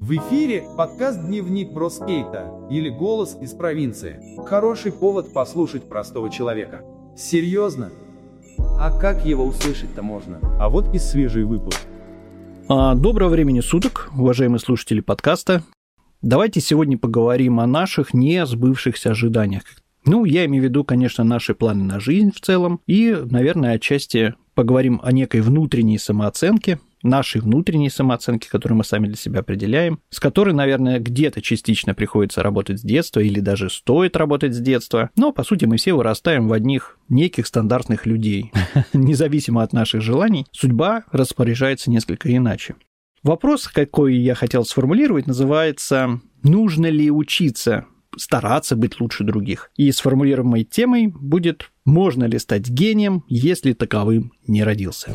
В эфире подкаст «Дневник Броскейта» или «Голос из провинции». Хороший повод послушать простого человека. Серьезно? А как его услышать-то можно? А вот и свежий выпуск. А, доброго времени суток, уважаемые слушатели подкаста. Давайте сегодня поговорим о наших не сбывшихся ожиданиях. Ну, я имею в виду, конечно, наши планы на жизнь в целом и, наверное, отчасти поговорим о некой внутренней самооценке, нашей внутренней самооценки, которую мы сами для себя определяем, с которой, наверное, где-то частично приходится работать с детства или даже стоит работать с детства. Но, по сути, мы все вырастаем в одних неких стандартных людей. Независимо от наших желаний, судьба распоряжается несколько иначе. Вопрос, какой я хотел сформулировать, называется «Нужно ли учиться стараться быть лучше других?» И сформулируемой темой будет «Можно ли стать гением, если таковым не родился?»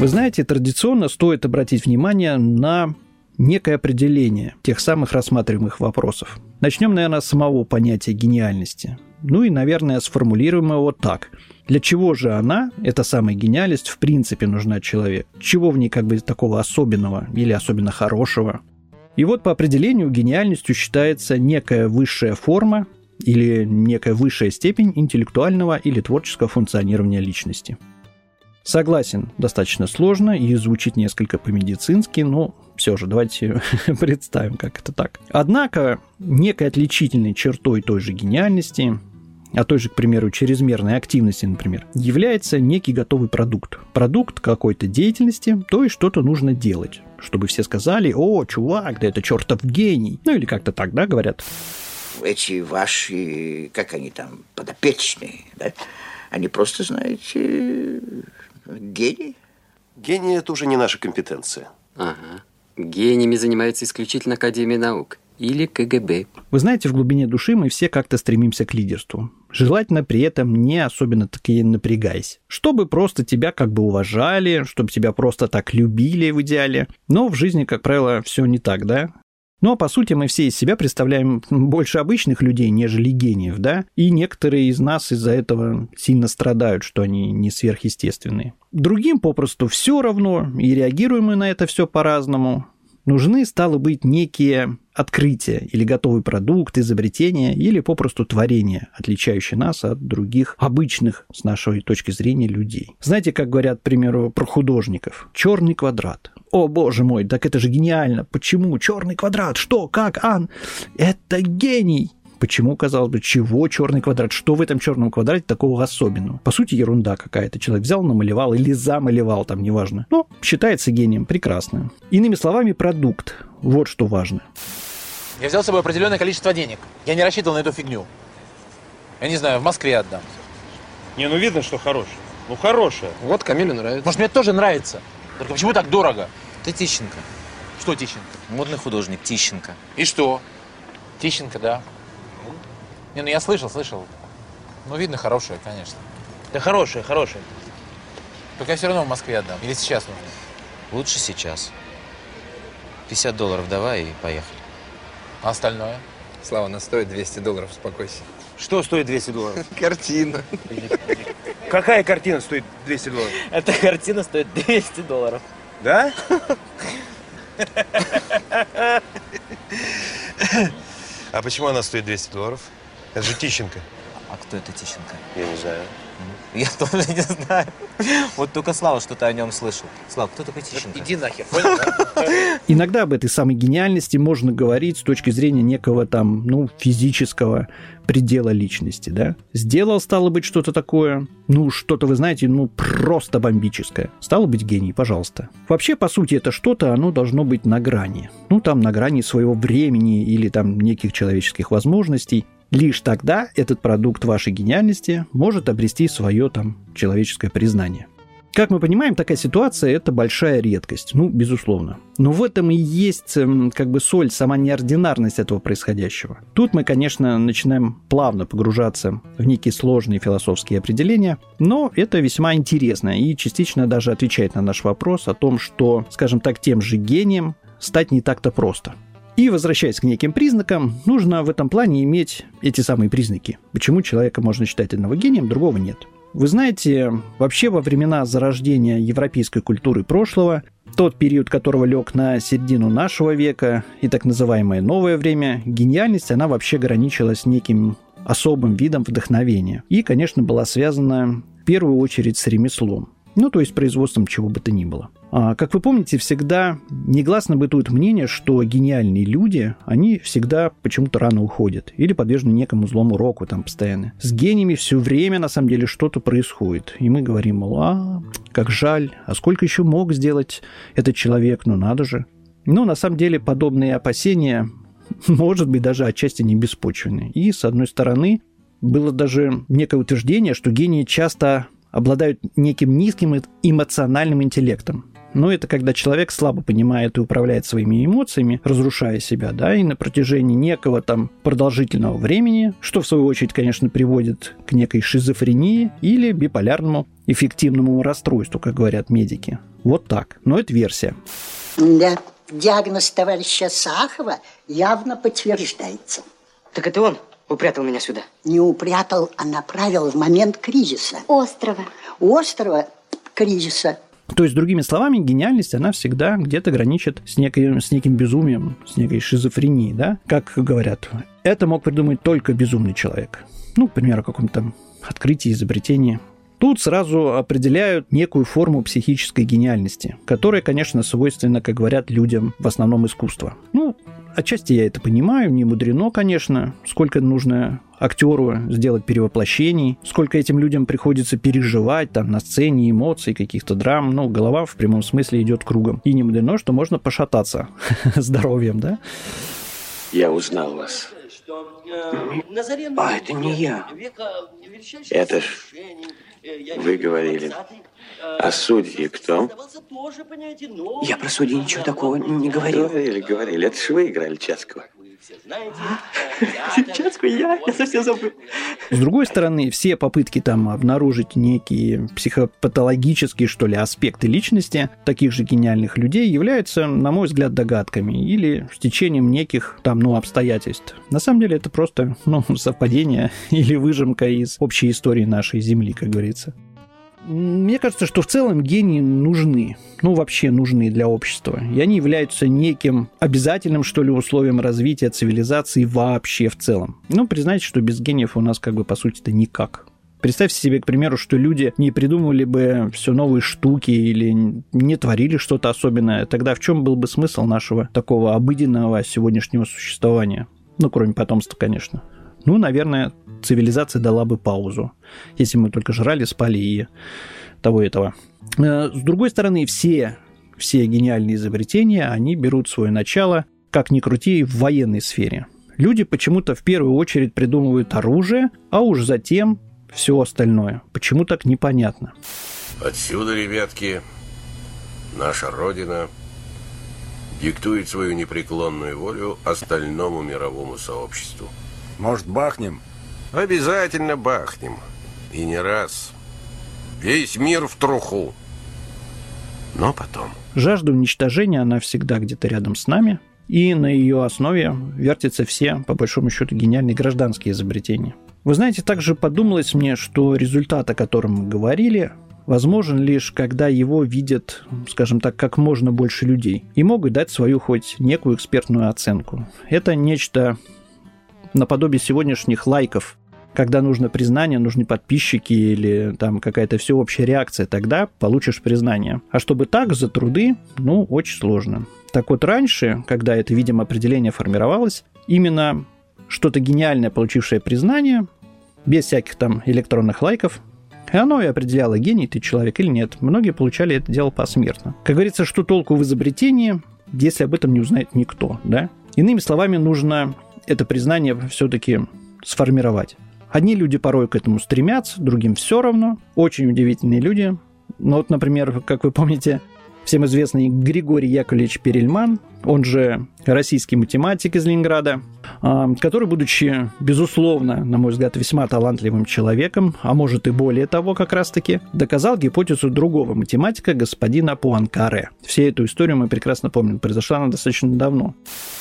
Вы знаете, традиционно стоит обратить внимание на некое определение тех самых рассматриваемых вопросов. Начнем, наверное, с самого понятия гениальности. Ну и, наверное, сформулируем его так. Для чего же она, эта самая гениальность, в принципе нужна человеку? Чего в ней как бы такого особенного или особенно хорошего? И вот по определению гениальностью считается некая высшая форма или некая высшая степень интеллектуального или творческого функционирования личности – Согласен, достаточно сложно и звучит несколько по-медицински, но все же давайте представим, как это так. Однако, некой отличительной чертой той же гениальности, а той же, к примеру, чрезмерной активности, например, является некий готовый продукт. Продукт какой-то деятельности, то есть что-то нужно делать, чтобы все сказали, о, чувак, да это чертов гений. Ну или как-то так, да, говорят. Эти ваши, как они там, подопечные, да, они просто, знаете, Гений? Гений – это уже не наша компетенция. Ага. Гениями занимается исключительно Академия наук или КГБ. Вы знаете, в глубине души мы все как-то стремимся к лидерству. Желательно при этом не особенно таки напрягаясь. Чтобы просто тебя как бы уважали, чтобы тебя просто так любили в идеале. Но в жизни, как правило, все не так, да? Но, по сути, мы все из себя представляем больше обычных людей, нежели гениев, да? И некоторые из нас из-за этого сильно страдают, что они не сверхъестественные. Другим попросту все равно, и реагируем мы на это все по-разному. Нужны, стало быть, некие открытия или готовый продукт, изобретение или попросту творение, отличающее нас от других обычных, с нашей точки зрения, людей. Знаете, как говорят, к примеру, про художников? Черный квадрат. О, боже мой, так это же гениально. Почему? Черный квадрат. Что? Как? Ан? Это гений. Почему, казалось бы, чего черный квадрат? Что в этом черном квадрате такого особенного? По сути, ерунда какая-то. Человек взял, намалевал или замалевал, там, неважно. Но считается гением. Прекрасно. Иными словами, продукт. Вот что важно. Я взял с собой определенное количество денег. Я не рассчитывал на эту фигню. Я не знаю, в Москве отдам. Не, ну видно, что хорошее. Ну хорошее. Вот Камилю нравится. Может, мне тоже нравится. Только почему так дорого? Ты Тищенко. Что Тищенко? Модный художник Тищенко. И что? Тищенко, да. Не, ну я слышал, слышал. Ну, видно, хорошее, конечно. Да хорошее, хорошее. Только я все равно в Москве отдам. Или сейчас нужно? Лучше сейчас. 50 долларов давай и поехали. А остальное? Слава, она стоит 200 долларов, успокойся. Что стоит 200 долларов? Картина. Какая картина стоит 200 долларов? Эта картина стоит 200 долларов. Да? А почему она стоит 200 долларов? Это же Тищенко. А кто это Тищенко? Я не знаю. Я тоже не знаю. Вот только Слава что-то о нем слышал. Слава, кто такой Тищенко? Иди нахер, понял? да? Иногда об этой самой гениальности можно говорить с точки зрения некого там, ну, физического предела личности, да? Сделал, стало быть, что-то такое, ну, что-то, вы знаете, ну, просто бомбическое. Стало быть, гений, пожалуйста. Вообще, по сути, это что-то, оно должно быть на грани. Ну, там, на грани своего времени или там неких человеческих возможностей. Лишь тогда этот продукт вашей гениальности может обрести свое там человеческое признание. Как мы понимаем, такая ситуация – это большая редкость, ну, безусловно. Но в этом и есть эм, как бы соль, сама неординарность этого происходящего. Тут мы, конечно, начинаем плавно погружаться в некие сложные философские определения, но это весьма интересно и частично даже отвечает на наш вопрос о том, что, скажем так, тем же гением стать не так-то просто. И возвращаясь к неким признакам, нужно в этом плане иметь эти самые признаки. Почему человека можно считать одного гением, другого нет. Вы знаете, вообще во времена зарождения европейской культуры прошлого, тот период которого лег на середину нашего века и так называемое новое время, гениальность, она вообще граничила с неким особым видом вдохновения. И, конечно, была связана в первую очередь с ремеслом. Ну, то есть производством чего бы то ни было. А, как вы помните, всегда негласно бытует мнение, что гениальные люди, они всегда почему-то рано уходят или подвержены некому злому року там постоянно. С гениями все время, на самом деле, что-то происходит. И мы говорим, мол, а, как жаль, а сколько еще мог сделать этот человек, ну надо же. Но на самом деле подобные опасения, может быть, даже отчасти не беспочвенны. И, с одной стороны, было даже некое утверждение, что гении часто обладают неким низким эмоциональным интеллектом. Но это когда человек слабо понимает и управляет своими эмоциями, разрушая себя, да, и на протяжении некого там продолжительного времени, что в свою очередь, конечно, приводит к некой шизофрении или биполярному эффективному расстройству, как говорят медики. Вот так. Но это версия. Да, диагноз товарища Сахова явно подтверждается. Так это он упрятал меня сюда? Не упрятал, а направил в момент кризиса. Острова. Острова кризиса. То есть, другими словами, гениальность, она всегда где-то граничит с, некой, с неким безумием, с некой шизофренией, да? Как говорят, это мог придумать только безумный человек. Ну, к примеру, каком-то открытии, изобретении. Тут сразу определяют некую форму психической гениальности, которая, конечно, свойственна, как говорят, людям в основном искусства. Ну, Отчасти я это понимаю, не мудрено, конечно, сколько нужно актеру сделать перевоплощений, сколько этим людям приходится переживать там на сцене, эмоций, каких-то драм. Ну, голова в прямом смысле идет кругом. И не мудрено, что можно пошататься здоровьем, да? Я узнал вас. А, это не я. Это ж вы говорили. А судьи кто? Я про судьи ничего такого не говорил. Говорили, говорили. Это же вы играли Чацкого. Чацкого я? Я совсем забыл. С другой стороны, все попытки там обнаружить некие психопатологические, что ли, аспекты личности таких же гениальных людей являются, на мой взгляд, догадками или стечением неких там, ну, обстоятельств. На самом деле это просто, ну, совпадение или выжимка из общей истории нашей Земли, как говорится. Мне кажется, что в целом гении нужны, ну вообще нужны для общества. И они являются неким обязательным, что ли, условием развития цивилизации вообще в целом. Ну, признайте, что без гениев у нас как бы по сути-то никак. Представьте себе, к примеру, что люди не придумывали бы все новые штуки или не творили что-то особенное. Тогда в чем был бы смысл нашего такого обыденного сегодняшнего существования? Ну, кроме потомства, конечно. Ну, наверное, цивилизация дала бы паузу, если мы только жрали, спали и того и этого. Э, с другой стороны, все, все гениальные изобретения, они берут свое начало, как ни крути, в военной сфере. Люди почему-то в первую очередь придумывают оружие, а уж затем все остальное. Почему так непонятно? Отсюда, ребятки, наша Родина диктует свою непреклонную волю остальному мировому сообществу. Может, бахнем? Обязательно бахнем. И не раз. Весь мир в труху. Но потом. Жажда уничтожения, она всегда где-то рядом с нами. И на ее основе вертятся все, по большому счету, гениальные гражданские изобретения. Вы знаете, также подумалось мне, что результат, о котором мы говорили, возможен лишь когда его видят, скажем так, как можно больше людей и могут дать свою хоть некую экспертную оценку. Это нечто наподобие сегодняшних лайков, когда нужно признание, нужны подписчики или там какая-то всеобщая реакция, тогда получишь признание. А чтобы так, за труды, ну, очень сложно. Так вот, раньше, когда это, видимо, определение формировалось, именно что-то гениальное, получившее признание, без всяких там электронных лайков, и оно и определяло, гений ты человек или нет. Многие получали это дело посмертно. Как говорится, что толку в изобретении, если об этом не узнает никто, да? Иными словами, нужно это признание все-таки сформировать. Одни люди порой к этому стремятся, другим все равно. Очень удивительные люди. Ну вот, например, как вы помните, всем известный Григорий Яковлевич Перельман, он же российский математик из Ленинграда, а, который, будучи, безусловно, на мой взгляд, весьма талантливым человеком, а может и более того как раз-таки, доказал гипотезу другого математика, господина Пуанкаре. Все эту историю мы прекрасно помним, произошла она достаточно давно.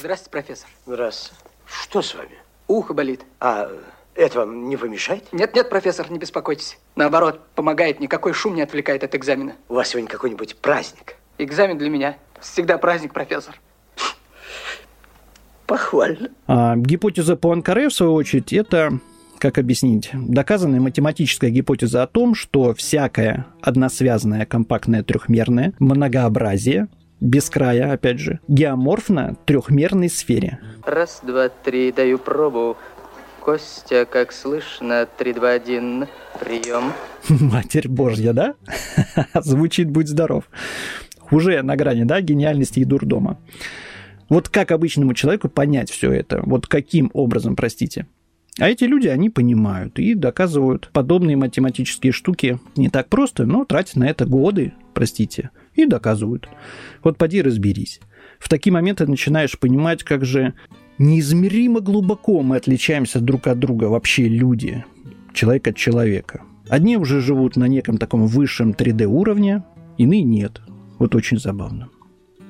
Здравствуйте, профессор. Здравствуйте. Что с вами? Ухо болит. А, Это вам не помешает? Нет, нет, профессор, не беспокойтесь. Наоборот, помогает, никакой шум не отвлекает от экзамена. У вас сегодня какой-нибудь праздник? Экзамен для меня всегда праздник, профессор. Похвально. А гипотеза Пуанкаре, в свою очередь, это как объяснить? Доказанная математическая гипотеза о том, что всякое односвязанное компактное трехмерное многообразие без края, опять же, геоморфно трехмерной сфере. Раз, два, три, даю пробу. Костя, как слышно, три, два, один, прием. Матерь Божья, да? Звучит «Будь здоров». Уже на грани, да, гениальности и дурдома. Вот как обычному человеку понять все это? Вот каким образом, простите? А эти люди, они понимают и доказывают подобные математические штуки не так просто, но тратят на это годы, простите, и доказывают. Вот поди разберись. В такие моменты начинаешь понимать, как же неизмеримо глубоко мы отличаемся друг от друга, вообще люди, человек от человека. Одни уже живут на неком таком высшем 3D уровне, иные нет. Вот очень забавно.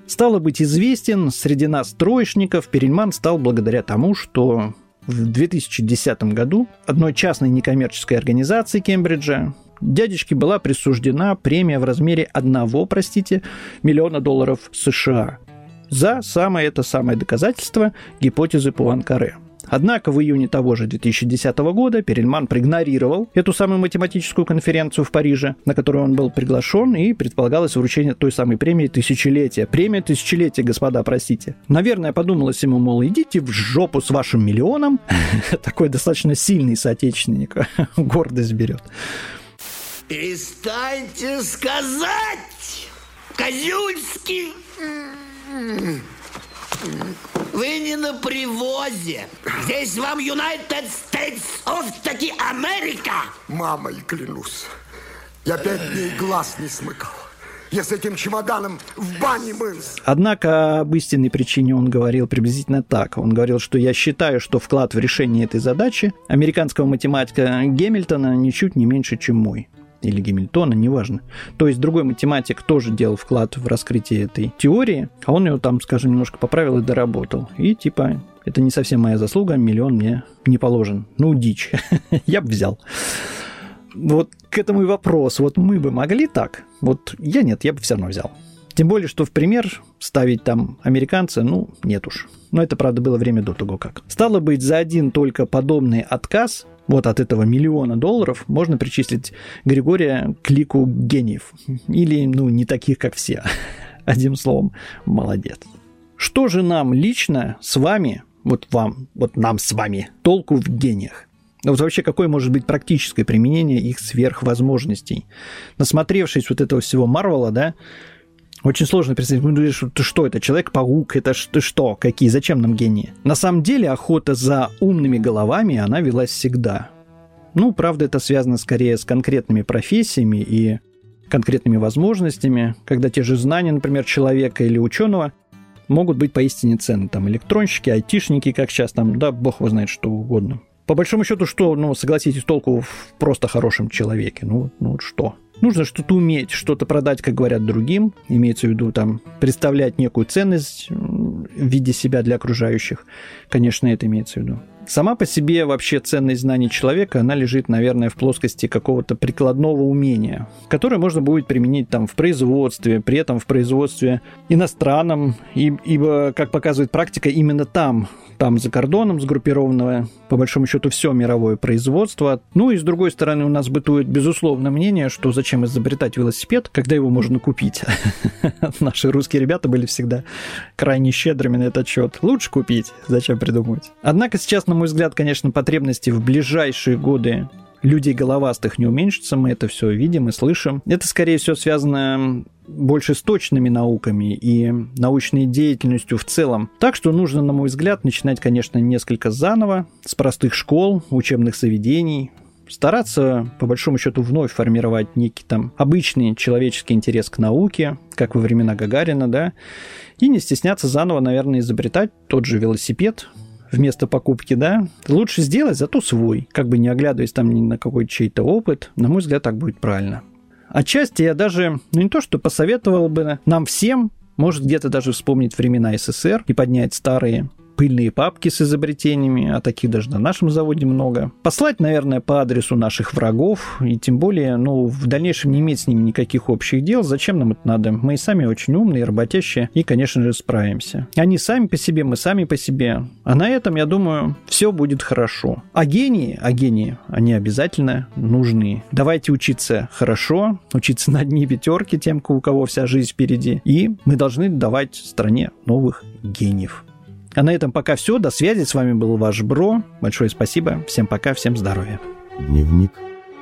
Стало быть известен среди нас троечников, Перельман стал благодаря тому, что в 2010 году одной частной некоммерческой организации Кембриджа дядечке была присуждена премия в размере одного, простите, миллиона долларов США за самое это самое доказательство гипотезы Пуанкаре – Однако в июне того же 2010 года Перельман проигнорировал эту самую математическую конференцию в Париже, на которую он был приглашен, и предполагалось вручение той самой премии тысячелетия. Премия тысячелетия, господа, простите. Наверное, подумалось ему, мол, идите в жопу с вашим миллионом. Такой достаточно сильный соотечественник. Гордость берет. Перестаньте сказать, Козюльский! Вы не на привозе. Здесь вам United States of таки Америка. Мамой клянусь. Я пять дней глаз не смыкал. Я с этим чемоданом в бане мылся. Однако об истинной причине он говорил приблизительно так. Он говорил, что я считаю, что вклад в решение этой задачи американского математика Гемильтона ничуть не меньше, чем мой или Гамильтона, неважно. То есть другой математик тоже делал вклад в раскрытие этой теории, а он ее там, скажем, немножко поправил и доработал. И типа это не совсем моя заслуга, миллион мне не положен. Ну, дичь. Я бы взял. Вот к этому и вопрос. Вот мы бы могли так? Вот я нет, я бы все равно взял. Тем более, что в пример ставить там американца, ну, нет уж. Но это, правда, было время до того как. Стало быть, за один только подобный отказ вот от этого миллиона долларов можно причислить Григория к лику гениев. Или, ну, не таких, как все. Одним словом, молодец. Что же нам лично с вами, вот вам, вот нам с вами, толку в гениях? Вот вообще, какое может быть практическое применение их сверхвозможностей? Насмотревшись вот этого всего Марвела, да, очень сложно представить, ты что, это Человек-паук, это что, какие, зачем нам гении? На самом деле охота за умными головами, она велась всегда. Ну, правда, это связано скорее с конкретными профессиями и конкретными возможностями, когда те же знания, например, человека или ученого могут быть поистине ценны. Там электронщики, айтишники, как сейчас, там, да, бог его знает, что угодно. По большому счету, что, ну, согласитесь, толку в просто хорошем человеке? Ну, ну что? Нужно что-то уметь, что-то продать, как говорят другим, имеется в виду там представлять некую ценность в виде себя для окружающих. Конечно, это имеется в виду. Сама по себе вообще ценность знаний человека, она лежит, наверное, в плоскости какого-то прикладного умения, которое можно будет применить там в производстве, при этом в производстве иностранном, и, ибо, как показывает практика, именно там там за кордоном сгруппированного, по большому счету, все мировое производство. Ну и с другой стороны, у нас бытует безусловно мнение, что зачем изобретать велосипед, когда его можно купить. Наши русские ребята были всегда крайне щедрыми на этот счет. Лучше купить, зачем придумывать. Однако сейчас, на мой взгляд, конечно, потребности в ближайшие годы людей головастых не уменьшится, мы это все видим и слышим. Это, скорее всего, связано больше с точными науками и научной деятельностью в целом. Так что нужно, на мой взгляд, начинать, конечно, несколько заново, с простых школ, учебных заведений, стараться, по большому счету, вновь формировать некий там обычный человеческий интерес к науке, как во времена Гагарина, да, и не стесняться заново, наверное, изобретать тот же велосипед, вместо покупки, да, лучше сделать, зато свой, как бы не оглядываясь там ни на какой чей-то опыт. На мой взгляд, так будет правильно. Отчасти я даже, ну не то, что посоветовал бы нам всем, может где-то даже вспомнить времена СССР и поднять старые пыльные папки с изобретениями, а таких даже на нашем заводе много. Послать, наверное, по адресу наших врагов, и тем более, ну, в дальнейшем не иметь с ними никаких общих дел. Зачем нам это надо? Мы и сами очень умные, работящие, и, конечно же, справимся. Они сами по себе, мы сами по себе. А на этом, я думаю, все будет хорошо. А гении, а гении, они обязательно нужны. Давайте учиться хорошо, учиться на одни пятерки тем, у кого вся жизнь впереди. И мы должны давать стране новых гениев. А на этом пока все. До связи. С вами был ваш Бро. Большое спасибо. Всем пока, всем здоровья. Дневник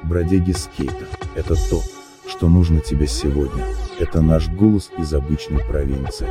бродяги скейта. Это то, что нужно тебе сегодня. Это наш голос из обычной провинции.